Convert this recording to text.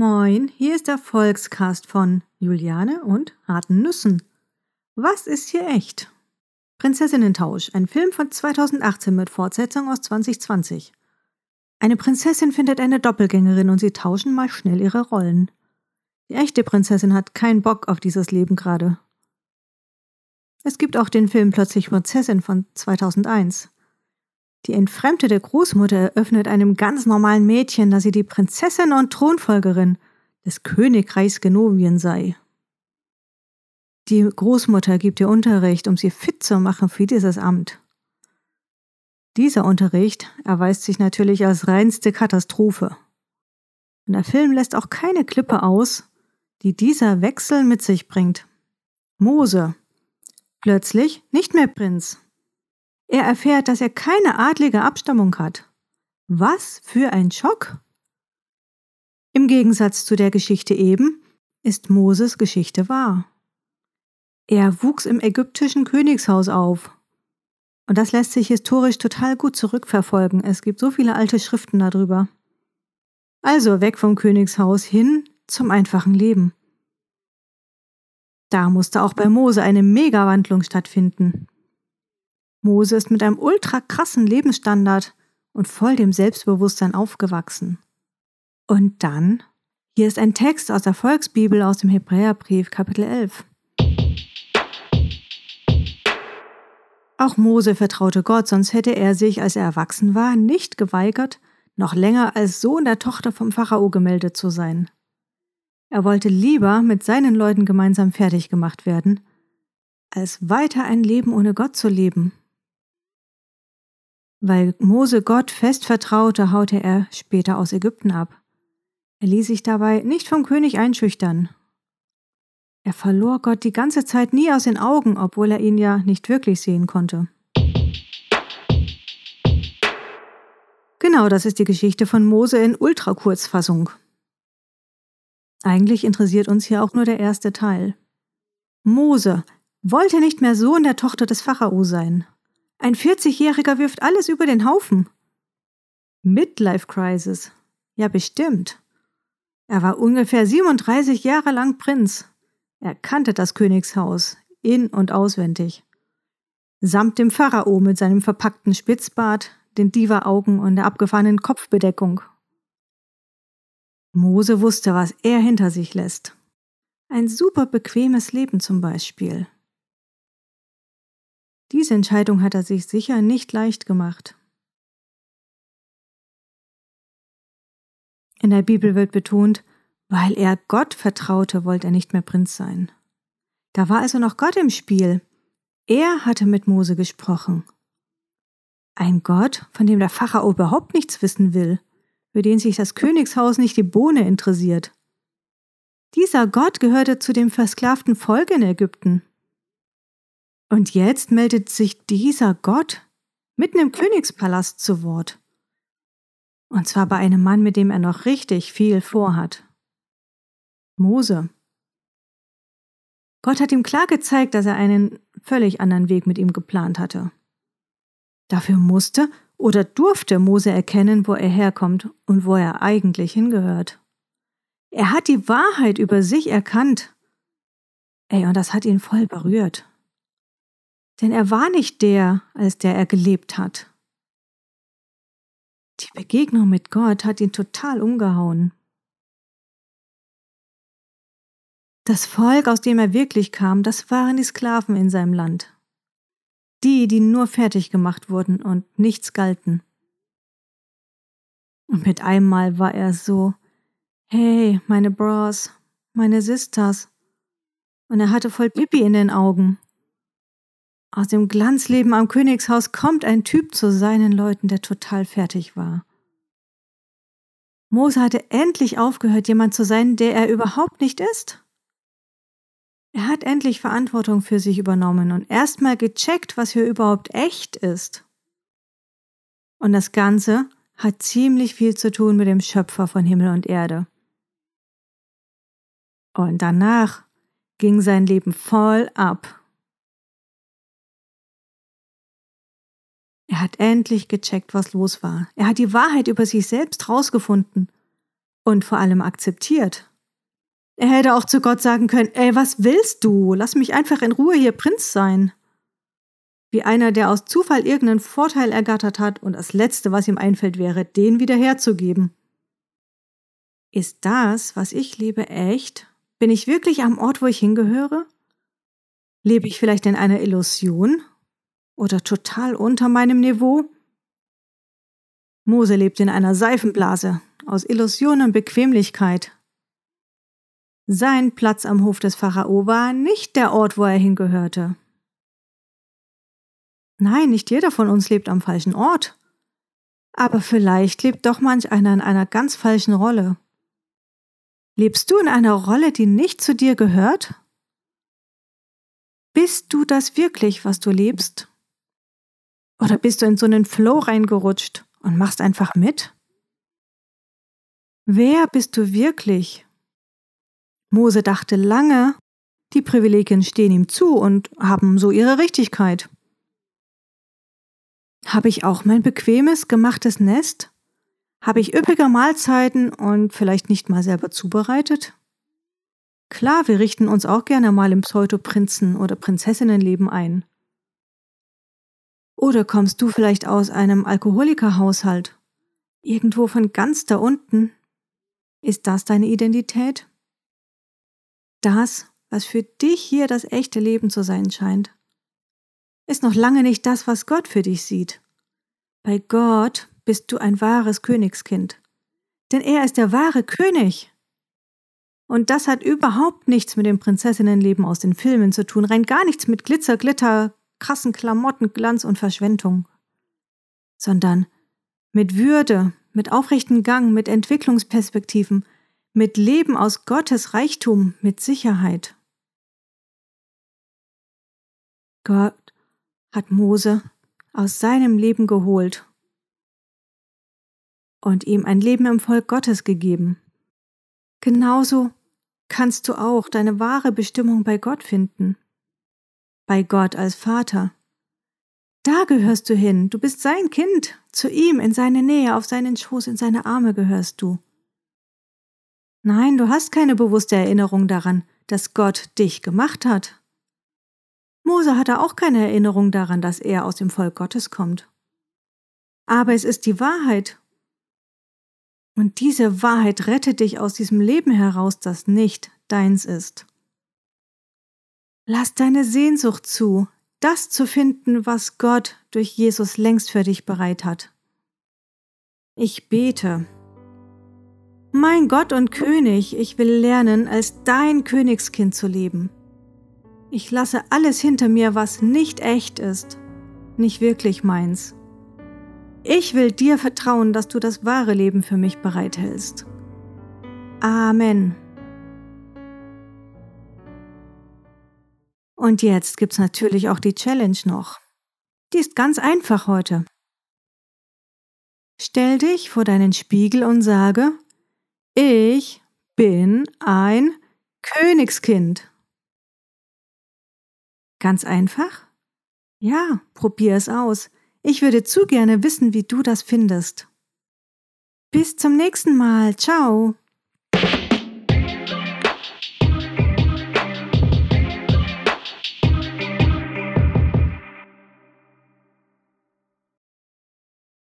Moin, hier ist der Volkscast von Juliane und harten Nüssen. Was ist hier echt? Prinzessinnentausch, ein Film von 2018 mit Fortsetzung aus 2020. Eine Prinzessin findet eine Doppelgängerin und sie tauschen mal schnell ihre Rollen. Die echte Prinzessin hat keinen Bock auf dieses Leben gerade. Es gibt auch den Film Plötzlich Prinzessin von 2001. Die entfremdete Großmutter eröffnet einem ganz normalen Mädchen, dass sie die Prinzessin und Thronfolgerin des Königreichs Genovien sei. Die Großmutter gibt ihr Unterricht, um sie fit zu machen für dieses Amt. Dieser Unterricht erweist sich natürlich als reinste Katastrophe. Und der Film lässt auch keine Klippe aus, die dieser Wechsel mit sich bringt. Mose. Plötzlich nicht mehr Prinz, er erfährt, dass er keine adlige Abstammung hat. Was für ein Schock! Im Gegensatz zu der Geschichte eben ist Moses Geschichte wahr. Er wuchs im ägyptischen Königshaus auf. Und das lässt sich historisch total gut zurückverfolgen. Es gibt so viele alte Schriften darüber. Also weg vom Königshaus hin zum einfachen Leben. Da musste auch bei Mose eine Megawandlung stattfinden. Mose ist mit einem ultra krassen Lebensstandard und voll dem Selbstbewusstsein aufgewachsen. Und dann, hier ist ein Text aus der Volksbibel aus dem Hebräerbrief Kapitel 11. Auch Mose vertraute Gott, sonst hätte er sich, als er erwachsen war, nicht geweigert, noch länger als Sohn der Tochter vom Pharao gemeldet zu sein. Er wollte lieber mit seinen Leuten gemeinsam fertig gemacht werden, als weiter ein Leben ohne Gott zu leben. Weil Mose Gott fest vertraute, haute er später aus Ägypten ab. Er ließ sich dabei nicht vom König einschüchtern. Er verlor Gott die ganze Zeit nie aus den Augen, obwohl er ihn ja nicht wirklich sehen konnte. Genau, das ist die Geschichte von Mose in Ultrakurzfassung. Eigentlich interessiert uns hier auch nur der erste Teil. Mose wollte nicht mehr Sohn der Tochter des Pharao sein. Ein 40-Jähriger wirft alles über den Haufen. Midlife Crisis. Ja, bestimmt. Er war ungefähr 37 Jahre lang Prinz. Er kannte das Königshaus in und auswendig. Samt dem Pharao mit seinem verpackten Spitzbart, den Diva-Augen und der abgefahrenen Kopfbedeckung. Mose wusste, was er hinter sich lässt. Ein super bequemes Leben zum Beispiel. Diese Entscheidung hat er sich sicher nicht leicht gemacht. In der Bibel wird betont, weil er Gott vertraute, wollte er nicht mehr Prinz sein. Da war also noch Gott im Spiel. Er hatte mit Mose gesprochen. Ein Gott, von dem der Pharao überhaupt nichts wissen will, für den sich das Königshaus nicht die Bohne interessiert. Dieser Gott gehörte zu dem versklavten Volk in Ägypten. Und jetzt meldet sich dieser Gott mitten im Königspalast zu Wort. Und zwar bei einem Mann, mit dem er noch richtig viel vorhat. Mose. Gott hat ihm klar gezeigt, dass er einen völlig anderen Weg mit ihm geplant hatte. Dafür musste oder durfte Mose erkennen, wo er herkommt und wo er eigentlich hingehört. Er hat die Wahrheit über sich erkannt. Ey, und das hat ihn voll berührt. Denn er war nicht der, als der er gelebt hat. Die Begegnung mit Gott hat ihn total umgehauen. Das Volk, aus dem er wirklich kam, das waren die Sklaven in seinem Land. Die, die nur fertig gemacht wurden und nichts galten. Und mit einmal war er so, hey, meine Bros, meine Sisters. Und er hatte voll Pipi in den Augen. Aus dem Glanzleben am Königshaus kommt ein Typ zu seinen Leuten, der total fertig war. Mose hatte endlich aufgehört, jemand zu sein, der er überhaupt nicht ist. Er hat endlich Verantwortung für sich übernommen und erstmal gecheckt, was hier überhaupt echt ist. Und das Ganze hat ziemlich viel zu tun mit dem Schöpfer von Himmel und Erde. Und danach ging sein Leben voll ab. Er hat endlich gecheckt, was los war. Er hat die Wahrheit über sich selbst rausgefunden. und vor allem akzeptiert. Er hätte auch zu Gott sagen können, ey, was willst du? Lass mich einfach in Ruhe hier Prinz sein. Wie einer, der aus Zufall irgendeinen Vorteil ergattert hat und das Letzte, was ihm einfällt, wäre, den wieder herzugeben. Ist das, was ich liebe, echt? Bin ich wirklich am Ort, wo ich hingehöre? Lebe ich vielleicht in einer Illusion? Oder total unter meinem Niveau? Mose lebt in einer Seifenblase aus Illusion und Bequemlichkeit. Sein Platz am Hof des Pharao war nicht der Ort, wo er hingehörte. Nein, nicht jeder von uns lebt am falschen Ort. Aber vielleicht lebt doch manch einer in einer ganz falschen Rolle. Lebst du in einer Rolle, die nicht zu dir gehört? Bist du das wirklich, was du lebst? Oder bist du in so einen Flow reingerutscht und machst einfach mit? Wer bist du wirklich? Mose dachte lange, die Privilegien stehen ihm zu und haben so ihre Richtigkeit. Habe ich auch mein bequemes, gemachtes Nest? Habe ich üppige Mahlzeiten und vielleicht nicht mal selber zubereitet? Klar, wir richten uns auch gerne mal im Pseudoprinzen- oder Prinzessinnenleben ein. Oder kommst du vielleicht aus einem Alkoholikerhaushalt? Irgendwo von ganz da unten? Ist das deine Identität? Das, was für dich hier das echte Leben zu sein scheint, ist noch lange nicht das, was Gott für dich sieht. Bei Gott bist du ein wahres Königskind. Denn er ist der wahre König. Und das hat überhaupt nichts mit dem Prinzessinnenleben aus den Filmen zu tun, rein gar nichts mit Glitzer, Glitter, krassen Klamotten, Glanz und Verschwendung, sondern mit Würde, mit aufrechten Gang, mit Entwicklungsperspektiven, mit Leben aus Gottes Reichtum, mit Sicherheit. Gott hat Mose aus seinem Leben geholt und ihm ein Leben im Volk Gottes gegeben. Genauso kannst du auch deine wahre Bestimmung bei Gott finden. Bei Gott als Vater. Da gehörst du hin, du bist sein Kind, zu ihm, in seine Nähe, auf seinen Schoß, in seine Arme gehörst du. Nein, du hast keine bewusste Erinnerung daran, dass Gott dich gemacht hat. Mose hatte auch keine Erinnerung daran, dass er aus dem Volk Gottes kommt. Aber es ist die Wahrheit und diese Wahrheit rettet dich aus diesem Leben heraus, das nicht deins ist. Lass deine Sehnsucht zu, das zu finden, was Gott durch Jesus längst für dich bereit hat. Ich bete. Mein Gott und König, ich will lernen, als dein Königskind zu leben. Ich lasse alles hinter mir, was nicht echt ist, nicht wirklich meins. Ich will dir vertrauen, dass du das wahre Leben für mich bereithältst. Amen. Und jetzt gibt's natürlich auch die Challenge noch. Die ist ganz einfach heute. Stell dich vor deinen Spiegel und sage, ich bin ein Königskind. Ganz einfach? Ja, probier es aus. Ich würde zu gerne wissen, wie du das findest. Bis zum nächsten Mal. Ciao.